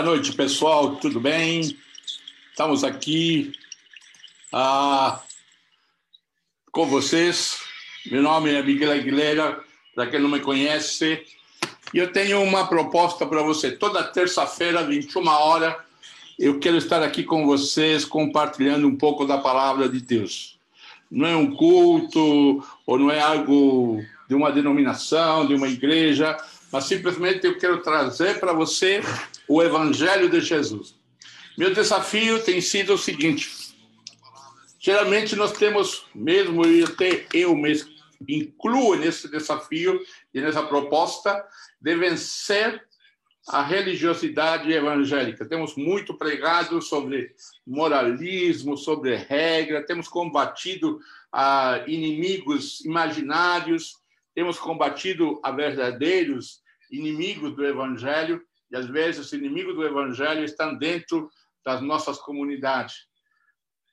Boa noite, pessoal. Tudo bem? Estamos aqui ah, com vocês. Meu nome é Miguel Aguilera, para quem não me conhece. E eu tenho uma proposta para você. Toda terça-feira, 21 horas, eu quero estar aqui com vocês compartilhando um pouco da palavra de Deus. Não é um culto ou não é algo de uma denominação, de uma igreja, mas simplesmente eu quero trazer para você o Evangelho de Jesus. Meu desafio tem sido o seguinte: geralmente nós temos, mesmo eu até eu mesmo incluo nesse desafio e nessa proposta, de vencer a religiosidade evangélica. Temos muito pregado sobre moralismo, sobre regra, temos combatido a inimigos imaginários, temos combatido a verdadeiros inimigos do evangelho e às vezes os inimigos do evangelho estão dentro das nossas comunidades.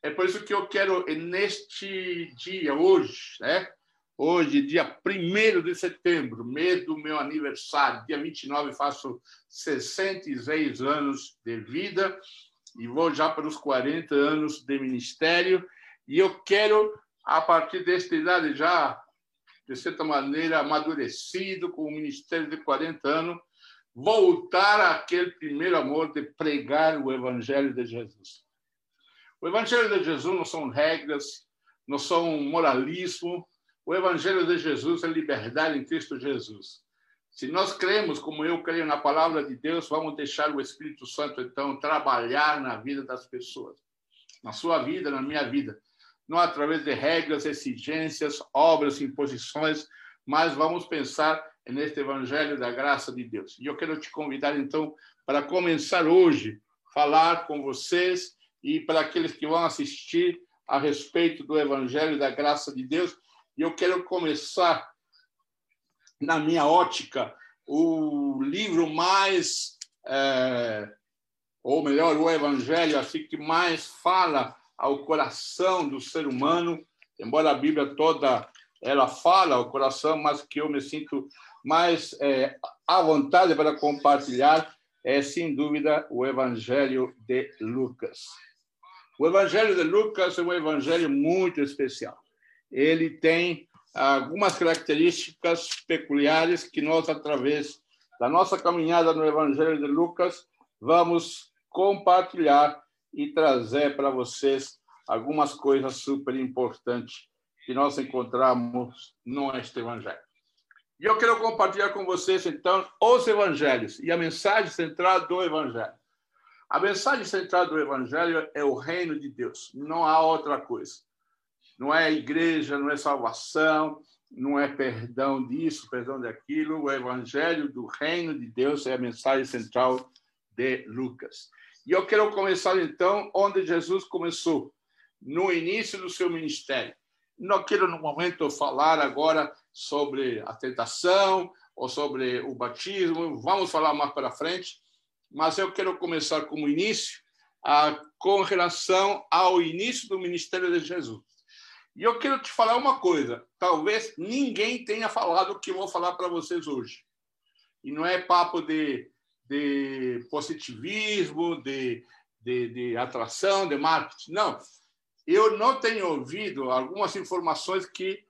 É por isso que eu quero neste dia hoje, né? Hoje, dia 1 de setembro, mês do meu aniversário, dia 29, faço 66 anos de vida e vou já para os 40 anos de ministério. E eu quero, a partir desta idade, já, de certa maneira, amadurecido, com o ministério de 40 anos, voltar àquele primeiro amor de pregar o Evangelho de Jesus. O Evangelho de Jesus não são regras, não são moralismo, o Evangelho de Jesus é liberdade em Cristo Jesus. Se nós cremos, como eu creio na palavra de Deus, vamos deixar o Espírito Santo, então, trabalhar na vida das pessoas, na sua vida, na minha vida. Não através de regras, exigências, obras, imposições, mas vamos pensar neste Evangelho da graça de Deus. E eu quero te convidar, então, para começar hoje, falar com vocês e para aqueles que vão assistir a respeito do Evangelho da graça de Deus e eu quero começar, na minha ótica, o livro mais, é, ou melhor, o evangelho, assim que mais fala ao coração do ser humano, embora a Bíblia toda ela fala ao coração, mas que eu me sinto mais é, à vontade para compartilhar é, sem dúvida, o Evangelho de Lucas. O Evangelho de Lucas é um evangelho muito especial ele tem algumas características peculiares que nós, através da nossa caminhada no Evangelho de Lucas, vamos compartilhar e trazer para vocês algumas coisas super importantes que nós encontramos neste Evangelho. E eu quero compartilhar com vocês, então, os Evangelhos e a mensagem central do Evangelho. A mensagem central do Evangelho é o reino de Deus, não há outra coisa. Não é igreja, não é salvação, não é perdão disso, perdão daquilo. O evangelho do reino de Deus é a mensagem central de Lucas. E eu quero começar então onde Jesus começou, no início do seu ministério. Não quero no momento falar agora sobre a tentação ou sobre o batismo, vamos falar mais para frente, mas eu quero começar como início, ah, com relação ao início do ministério de Jesus. E eu quero te falar uma coisa: talvez ninguém tenha falado o que vou falar para vocês hoje. E não é papo de, de positivismo, de, de, de atração, de marketing. Não. Eu não tenho ouvido algumas informações que,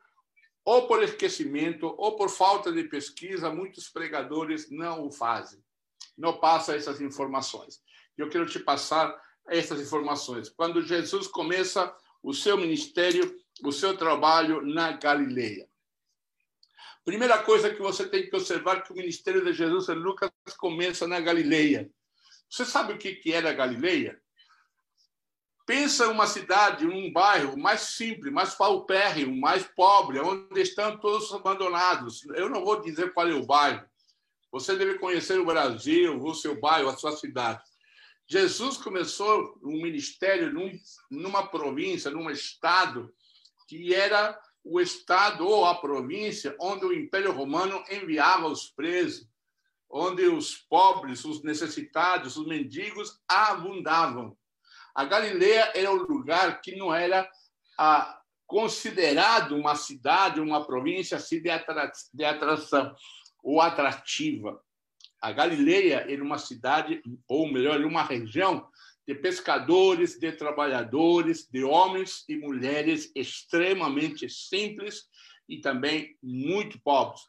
ou por esquecimento, ou por falta de pesquisa, muitos pregadores não o fazem. Não passam essas informações. Eu quero te passar essas informações. Quando Jesus começa o seu ministério, o seu trabalho na Galileia. Primeira coisa que você tem que observar que o ministério de Jesus em Lucas começa na Galileia. Você sabe o que era a Galileia? Pensa uma cidade, um bairro mais simples, mais paupérrimo, mais pobre, onde estão todos abandonados. Eu não vou dizer qual é o bairro. Você deve conhecer o Brasil, o seu bairro, a sua cidade. Jesus começou um ministério num, numa província, num estado que era o estado ou a província onde o Império Romano enviava os presos, onde os pobres, os necessitados, os mendigos abundavam. A Galileia era o lugar que não era ah, considerado uma cidade, uma província assim de, atra de atração ou atrativa. A Galileia era uma cidade, ou melhor, uma região de pescadores, de trabalhadores, de homens e mulheres extremamente simples e também muito pobres.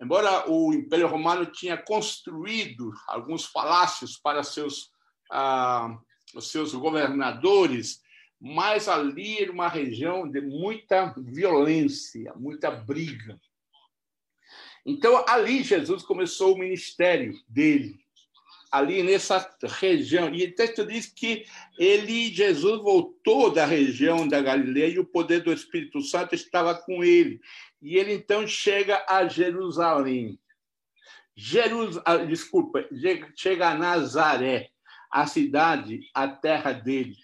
Embora o Império Romano tinha construído alguns palácios para seus, ah, os seus governadores, mas ali era uma região de muita violência, muita briga. Então, ali Jesus começou o ministério dele ali nessa região. E o texto diz que ele, Jesus, voltou da região da Galileia e o poder do Espírito Santo estava com ele. E ele então chega a Jerusalém. Jerus... Ah, desculpa, chega a Nazaré, a cidade, a terra dele.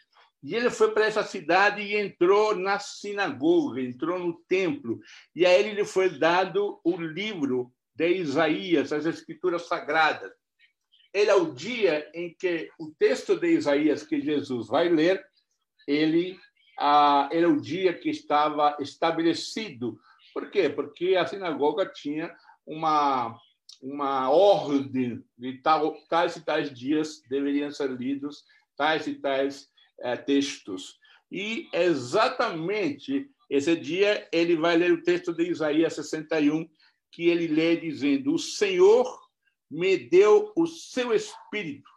E ele foi para essa cidade e entrou na sinagoga, entrou no templo. E a ele lhe foi dado o livro de Isaías, as escrituras sagradas ele é o dia em que o texto de Isaías que Jesus vai ler, ele, ah, ele é o dia que estava estabelecido. Por quê? Porque a sinagoga tinha uma uma ordem de tal, tais e tais dias deveriam ser lidos tais e tais eh, textos. E exatamente esse dia ele vai ler o texto de Isaías 61, que ele lê dizendo: O Senhor me deu o seu espírito.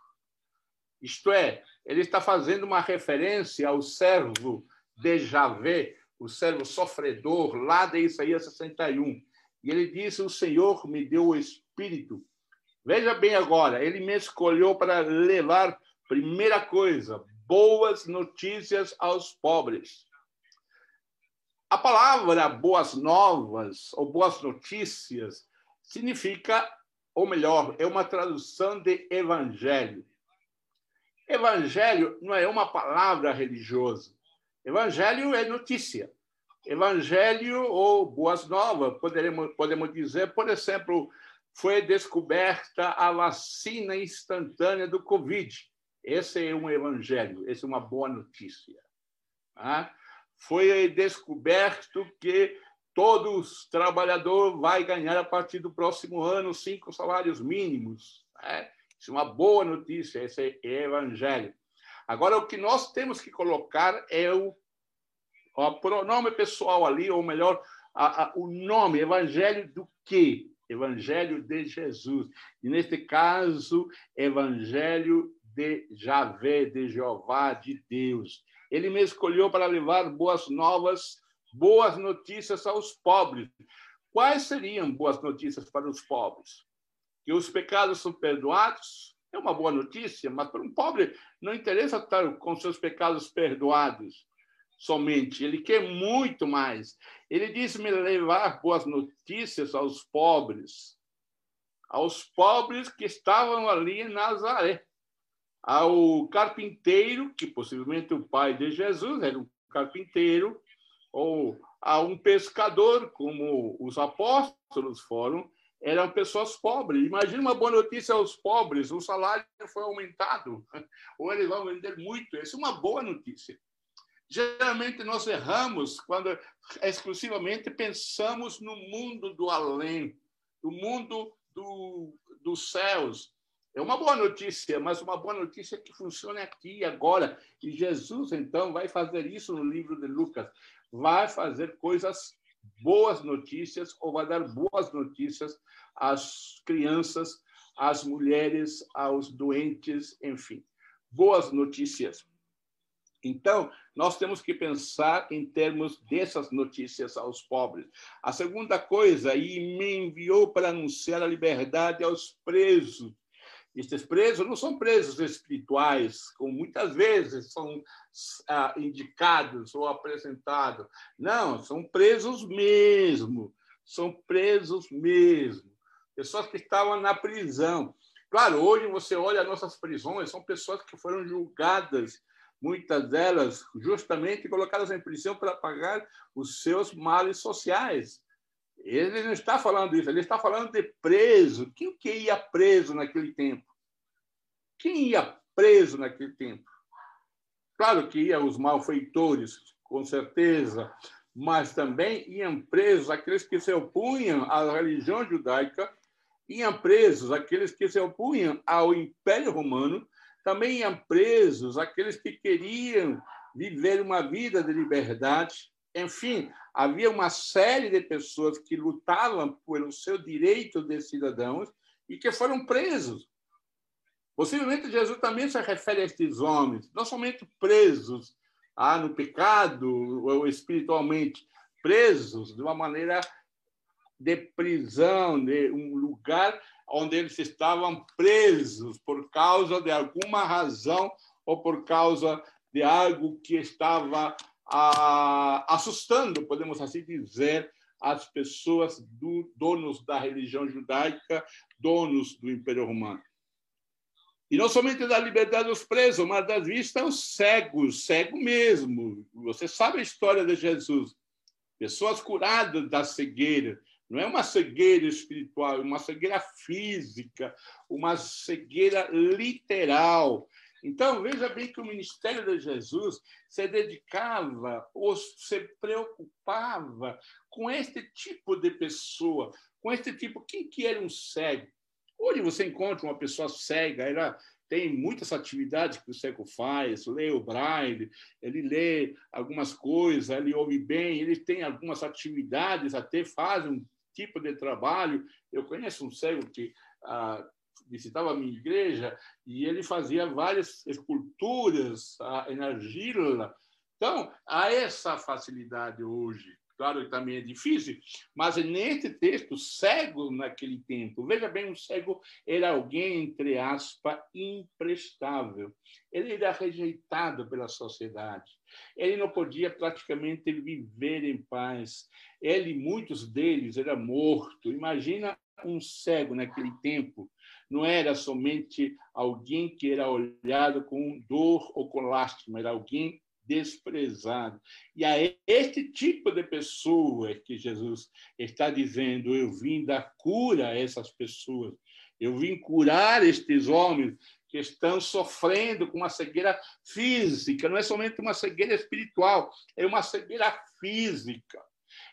Isto é, ele está fazendo uma referência ao servo de Javé, o servo sofredor, lá de Isaías 61. E ele disse: O Senhor me deu o espírito. Veja bem agora, ele me escolheu para levar, primeira coisa, boas notícias aos pobres. A palavra boas novas ou boas notícias significa ou melhor, é uma tradução de evangelho. Evangelho não é uma palavra religiosa. Evangelho é notícia. Evangelho ou boas novas, podemos, podemos dizer, por exemplo, foi descoberta a vacina instantânea do Covid. Esse é um evangelho, essa é uma boa notícia. Ah? Foi descoberto que todos trabalhador vai ganhar a partir do próximo ano cinco salários mínimos. Né? Isso é uma boa notícia, esse é evangelho. Agora, o que nós temos que colocar é o, o pronome pessoal ali, ou melhor, a, a, o nome, evangelho do quê? Evangelho de Jesus. E, neste caso, evangelho de Javé, de Jeová, de Deus. Ele me escolheu para levar boas novas boas notícias aos pobres. Quais seriam boas notícias para os pobres? Que os pecados são perdoados é uma boa notícia, mas para um pobre não interessa estar com seus pecados perdoados somente, ele quer muito mais. Ele disse-me levar boas notícias aos pobres, aos pobres que estavam ali em Nazaré, ao carpinteiro, que possivelmente o pai de Jesus era um carpinteiro, ou a um pescador, como os apóstolos foram, eram pessoas pobres. Imagina uma boa notícia aos pobres: o salário foi aumentado, ou eles vão vender muito. Essa é uma boa notícia. Geralmente nós erramos quando exclusivamente pensamos no mundo do além, no mundo do, dos céus. É uma boa notícia, mas uma boa notícia que funcione aqui agora. E Jesus, então, vai fazer isso no livro de Lucas vai fazer coisas boas notícias ou vai dar boas notícias às crianças, às mulheres, aos doentes, enfim, boas notícias. Então, nós temos que pensar em termos dessas notícias aos pobres. A segunda coisa, e me enviou para anunciar a liberdade aos presos estes presos não são presos espirituais, como muitas vezes são ah, indicados ou apresentados. Não, são presos mesmo. São presos mesmo. Pessoas que estavam na prisão. Claro, hoje você olha nossas prisões, são pessoas que foram julgadas, muitas delas justamente colocadas em prisão para pagar os seus males sociais. Ele não está falando isso, ele está falando de preso. Quem que ia preso naquele tempo? Quem ia preso naquele tempo? Claro que iam os malfeitores, com certeza, mas também iam presos aqueles que se opunham à religião judaica Iam presos aqueles que se opunham ao Império Romano, também iam presos aqueles que queriam viver uma vida de liberdade. Enfim, havia uma série de pessoas que lutavam pelo seu direito de cidadãos e que foram presos. Possivelmente Jesus também se refere a estes homens, não somente presos ah, no pecado ou espiritualmente, presos de uma maneira de prisão, de um lugar onde eles estavam presos por causa de alguma razão ou por causa de algo que estava ah, assustando, podemos assim dizer, as pessoas do, donos da religião judaica, donos do Império Romano. E não somente da liberdade dos presos, mas das vistas aos cegos, cego mesmo. Você sabe a história de Jesus. Pessoas curadas da cegueira. Não é uma cegueira espiritual, é uma cegueira física, uma cegueira literal. Então, veja bem que o ministério de Jesus se dedicava ou se preocupava com este tipo de pessoa, com este tipo. Quem que era um cego? Hoje você encontra uma pessoa cega, ela tem muitas atividades que o cego faz, lê o braille, ele lê algumas coisas, ele ouve bem, ele tem algumas atividades, até faz um tipo de trabalho. Eu conheço um cego que ah, visitava a minha igreja e ele fazia várias esculturas ah, em argila. Então, há essa facilidade hoje. Claro também é difícil, mas nesse texto, cego naquele tempo, veja bem, o cego era alguém, entre aspas, imprestável. Ele era rejeitado pela sociedade. Ele não podia praticamente viver em paz. Ele, muitos deles, era morto. Imagina um cego naquele tempo. Não era somente alguém que era olhado com dor ou com lástima, era alguém desprezado. E a este tipo de pessoa que Jesus está dizendo: Eu vim dar cura a essas pessoas, eu vim curar estes homens que estão sofrendo com uma cegueira física, não é somente uma cegueira espiritual, é uma cegueira física.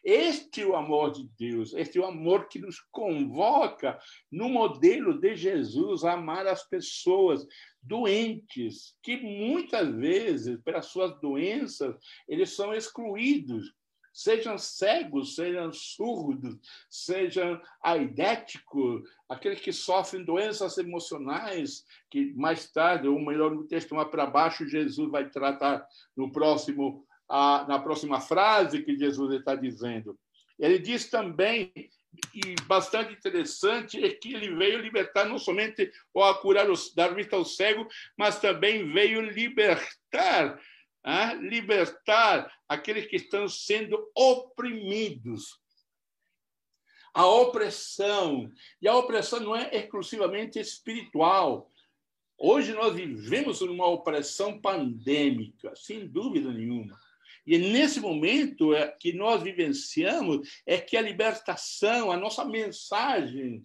Este é o amor de Deus, este é o amor que nos convoca no modelo de Jesus a amar as pessoas doentes, que muitas vezes, pelas suas doenças, eles são excluídos, sejam cegos, sejam surdos, sejam aidéticos, aqueles que sofrem doenças emocionais, que mais tarde, ou melhor, no texto mais para baixo, Jesus vai tratar no próximo a, na próxima frase que Jesus está dizendo. Ele diz também, e bastante interessante, é que ele veio libertar não somente ou curar, os, dar vista ao cego, mas também veio libertar, ah, libertar aqueles que estão sendo oprimidos. A opressão, e a opressão não é exclusivamente espiritual, Hoje nós vivemos numa opressão pandêmica, sem dúvida nenhuma. E nesse momento é, que nós vivenciamos é que a libertação, a nossa mensagem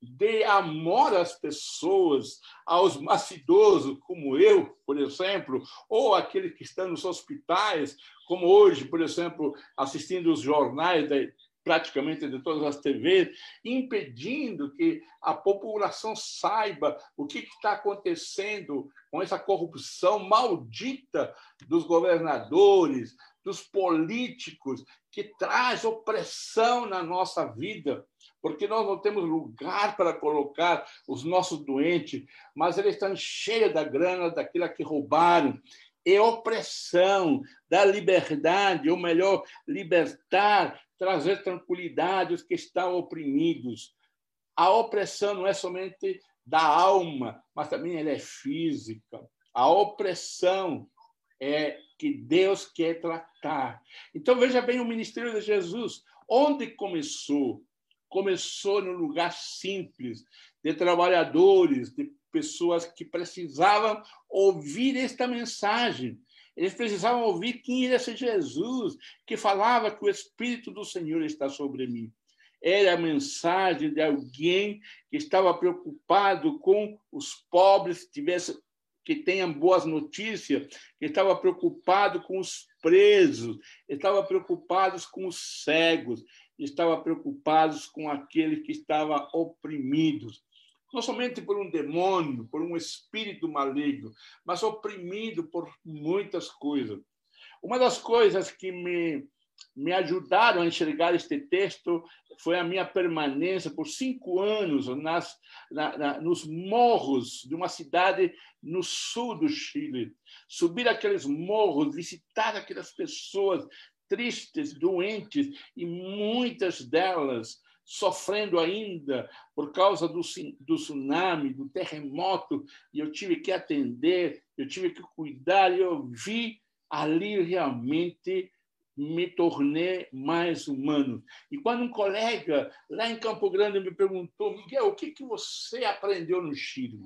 de amor às pessoas, aos mais idosos, como eu, por exemplo, ou aqueles que estão nos hospitais, como hoje, por exemplo, assistindo os jornais praticamente de todas as TVs, impedindo que a população saiba o que está acontecendo com essa corrupção maldita dos governadores, dos políticos, que traz opressão na nossa vida, porque nós não temos lugar para colocar os nossos doentes, mas eles estão cheios da grana daquilo que roubaram. E opressão, da liberdade, ou melhor, libertar trazer tranquilidade aos que estão oprimidos. A opressão não é somente da alma, mas também ela é física. A opressão é que Deus quer tratar. Então veja bem o ministério de Jesus, onde começou? Começou no lugar simples, de trabalhadores, de pessoas que precisavam ouvir esta mensagem. Eles precisavam ouvir quem era esse Jesus, que falava que o Espírito do Senhor está sobre mim. Era a mensagem de alguém que estava preocupado com os pobres, que, tivesse, que tenham boas notícias, que estava preocupado com os presos, estava preocupado com os cegos. estavam preocupados com aquele que estava oprimido, não somente por um demônio, por um espírito maligno, mas oprimido por muitas coisas. Uma das coisas que me, me ajudaram a enxergar este texto foi a minha permanência por cinco anos nas, na, na, nos morros de uma cidade no sul do Chile. Subir aqueles morros, visitar aquelas pessoas tristes, doentes, e muitas delas sofrendo ainda por causa do, do tsunami, do terremoto, e eu tive que atender, eu tive que cuidar, e eu vi ali realmente me tornei mais humano. E quando um colega lá em Campo Grande me perguntou, Miguel, o que, que você aprendeu no Chile?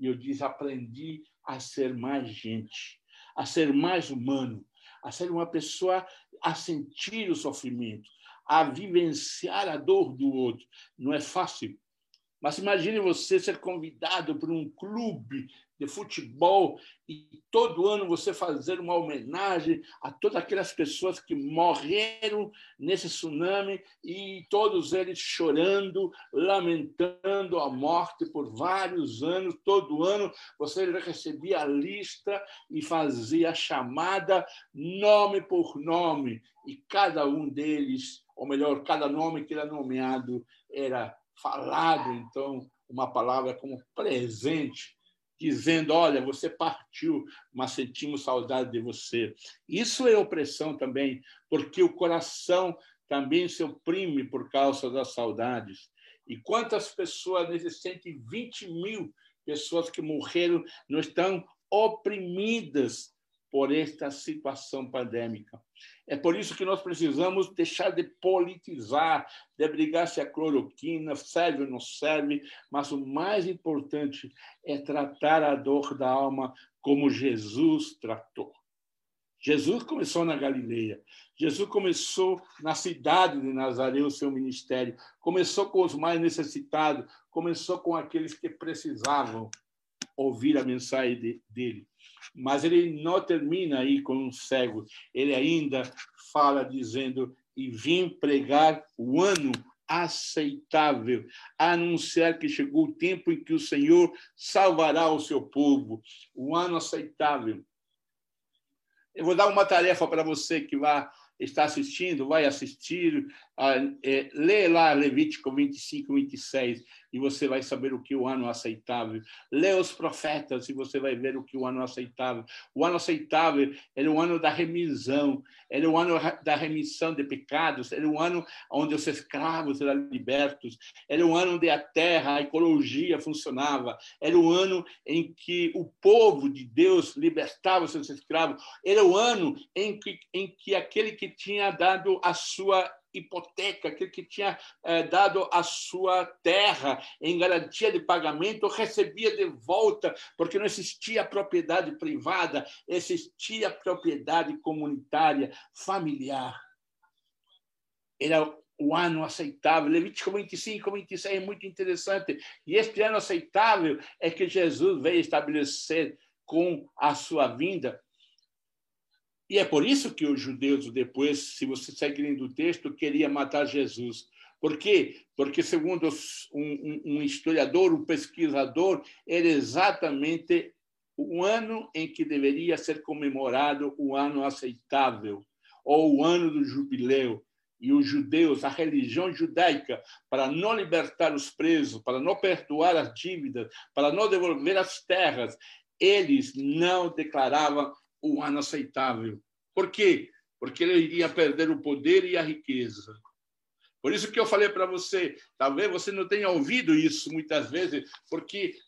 E eu disse, aprendi a ser mais gente, a ser mais humano, a ser uma pessoa a sentir o sofrimento, a vivenciar a dor do outro. Não é fácil. Mas imagine você ser convidado por um clube de futebol e todo ano você fazer uma homenagem a todas aquelas pessoas que morreram nesse tsunami e todos eles chorando, lamentando a morte por vários anos. Todo ano você recebia a lista e fazia a chamada nome por nome e cada um deles ou melhor, cada nome que era nomeado era falado, então, uma palavra como presente, dizendo: Olha, você partiu, mas sentimos saudade de você. Isso é opressão também, porque o coração também se oprime por causa das saudades. E quantas pessoas, nesses 120 mil pessoas que morreram, não estão oprimidas por esta situação pandêmica. É por isso que nós precisamos deixar de politizar, de brigar se a cloroquina serve ou não serve, mas o mais importante é tratar a dor da alma como Jesus tratou. Jesus começou na Galileia. Jesus começou na cidade de Nazaré o seu ministério. Começou com os mais necessitados, começou com aqueles que precisavam ouvir a mensagem de, dele. Mas ele não termina aí com um cego, ele ainda fala dizendo: E vim pregar o ano aceitável, anunciar que chegou o tempo em que o Senhor salvará o seu povo, o ano aceitável. Eu vou dar uma tarefa para você que vai estar assistindo, vai assistir, é, lê lá Levítico 25, 26 e você vai saber o que o ano aceitável. Lê os profetas e você vai ver o que o ano aceitável. O ano aceitável era o ano da remissão, era o ano da remissão de pecados, era o ano onde os escravos eram libertos, era o ano onde a terra, a ecologia funcionava, era o ano em que o povo de Deus libertava seus escravos, era o ano em que, em que aquele que tinha dado a sua hipoteca, aquele que tinha eh, dado a sua terra em garantia de pagamento, recebia de volta, porque não existia propriedade privada, existia propriedade comunitária, familiar. Era o ano aceitável. Levítico 25, 26 é muito interessante. E este ano aceitável é que Jesus veio estabelecer com a sua vinda e é por isso que os judeus, depois, se você segue lendo o texto, queria matar Jesus. Por quê? Porque, segundo um, um historiador, um pesquisador, era exatamente o ano em que deveria ser comemorado o ano aceitável, ou o ano do jubileu. E os judeus, a religião judaica, para não libertar os presos, para não perdoar as dívidas, para não devolver as terras, eles não declaravam o ano aceitável. Por quê? Porque ele iria perder o poder e a riqueza. Por isso que eu falei para você, talvez você não tenha ouvido isso muitas vezes, porque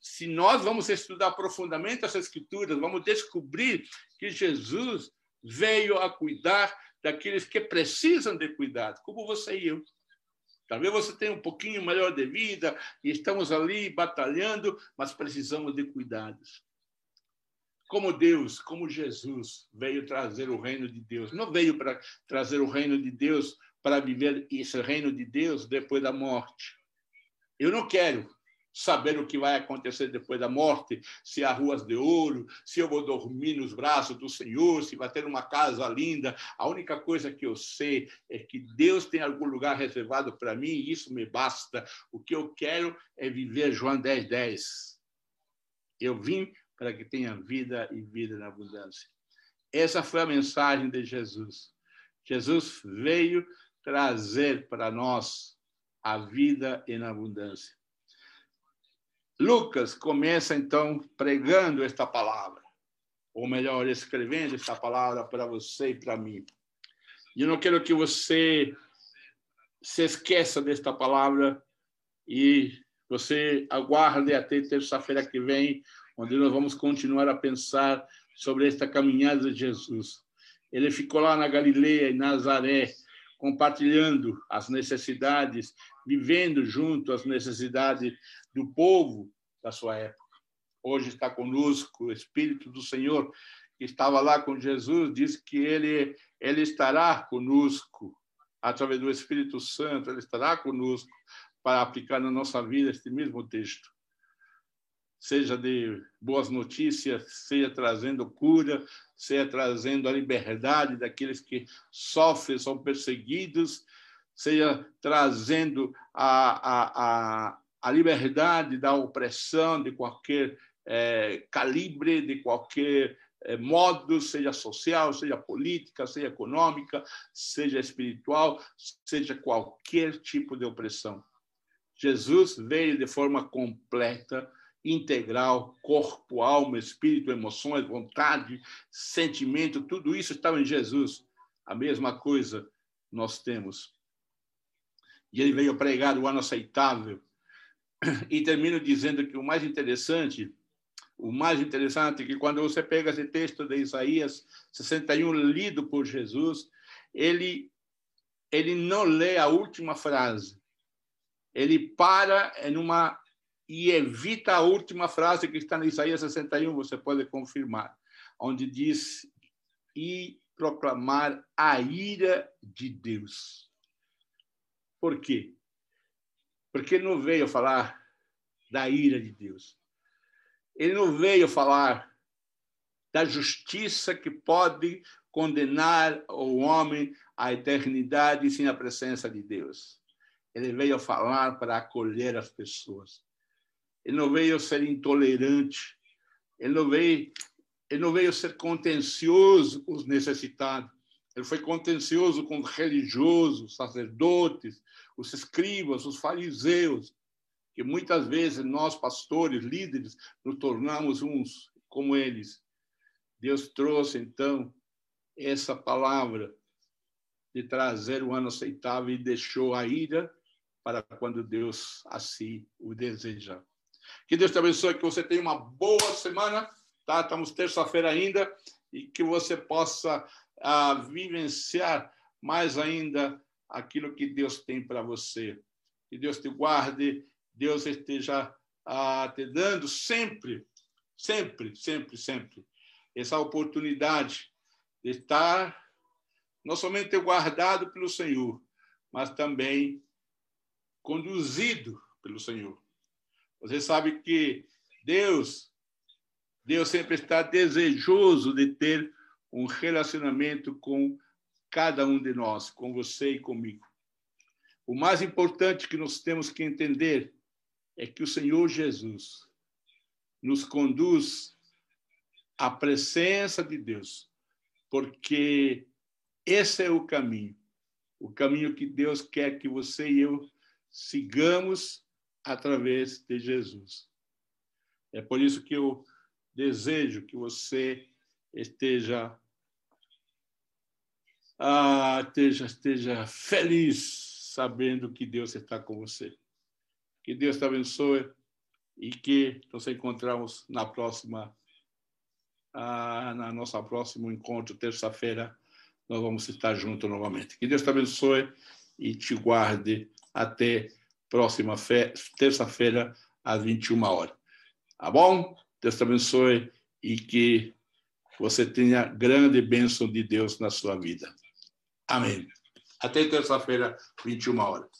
se nós vamos estudar profundamente essas escrituras, vamos descobrir que Jesus veio a cuidar daqueles que precisam de cuidado, como você e eu. Talvez você tenha um pouquinho melhor de vida e estamos ali batalhando, mas precisamos de cuidados como Deus, como Jesus veio trazer o reino de Deus. Não veio para trazer o reino de Deus para viver esse reino de Deus depois da morte. Eu não quero saber o que vai acontecer depois da morte, se há ruas de ouro, se eu vou dormir nos braços do Senhor, se vai ter uma casa linda. A única coisa que eu sei é que Deus tem algum lugar reservado para mim e isso me basta. O que eu quero é viver João 10, 10. Eu vim para que tenha vida e vida na abundância. Essa foi a mensagem de Jesus. Jesus veio trazer para nós a vida em abundância. Lucas começa então pregando esta palavra, ou melhor, escrevendo esta palavra para você e para mim. E eu não quero que você se esqueça desta palavra e você aguarde até terça-feira que vem, onde nós vamos continuar a pensar sobre esta caminhada de Jesus. Ele ficou lá na Galileia, em Nazaré, compartilhando as necessidades, vivendo junto às necessidades do povo da sua época. Hoje está conosco o Espírito do Senhor, que estava lá com Jesus, diz que ele, ele estará conosco, através do Espírito Santo, ele estará conosco para aplicar na nossa vida este mesmo texto. Seja de boas notícias, seja trazendo cura, seja trazendo a liberdade daqueles que sofrem, são perseguidos, seja trazendo a, a, a, a liberdade da opressão de qualquer é, calibre, de qualquer é, modo, seja social, seja política, seja econômica, seja espiritual, seja qualquer tipo de opressão. Jesus veio de forma completa, integral, corpo, alma, espírito, emoções, vontade, sentimento, tudo isso estava em Jesus. A mesma coisa nós temos. E ele veio pregar o ano aceitável. E termino dizendo que o mais interessante, o mais interessante é que quando você pega esse texto de Isaías 61 lido por Jesus, ele ele não lê a última frase. Ele para em uma e evita a última frase que está em Isaías 61, você pode confirmar, onde diz e proclamar a ira de Deus. Por quê? Porque ele não veio falar da ira de Deus. Ele não veio falar da justiça que pode condenar o homem à eternidade sem a presença de Deus. Ele veio falar para acolher as pessoas. Ele não veio ser intolerante. Ele não veio, ele não veio ser contencioso com os necessitados. Ele foi contencioso com os religiosos, sacerdotes, os escribas, os fariseus, que muitas vezes nós, pastores, líderes, nos tornamos uns como eles. Deus trouxe, então, essa palavra de trazer o ano aceitável e deixou a ira para quando Deus assim o deseja. Que Deus te abençoe, que você tenha uma boa semana, tá? Estamos terça-feira ainda e que você possa ah, vivenciar mais ainda aquilo que Deus tem para você. Que Deus te guarde, Deus esteja ah, te dando sempre, sempre, sempre, sempre essa oportunidade de estar não somente guardado pelo Senhor, mas também conduzido pelo Senhor. Você sabe que Deus, Deus sempre está desejoso de ter um relacionamento com cada um de nós, com você e comigo. O mais importante que nós temos que entender é que o Senhor Jesus nos conduz à presença de Deus, porque esse é o caminho, o caminho que Deus quer que você e eu sigamos através de Jesus. É por isso que eu desejo que você esteja ah, esteja, esteja feliz sabendo que Deus está com você. Que Deus te abençoe e que nos encontramos na próxima, ah, na nossa próximo encontro, terça-feira, nós vamos estar juntos novamente. Que Deus te abençoe e te guarde até próxima terça-feira, às 21 horas. Tá bom? Deus te abençoe e que você tenha grande bênção de Deus na sua vida. Amém. Até terça-feira, 21 horas.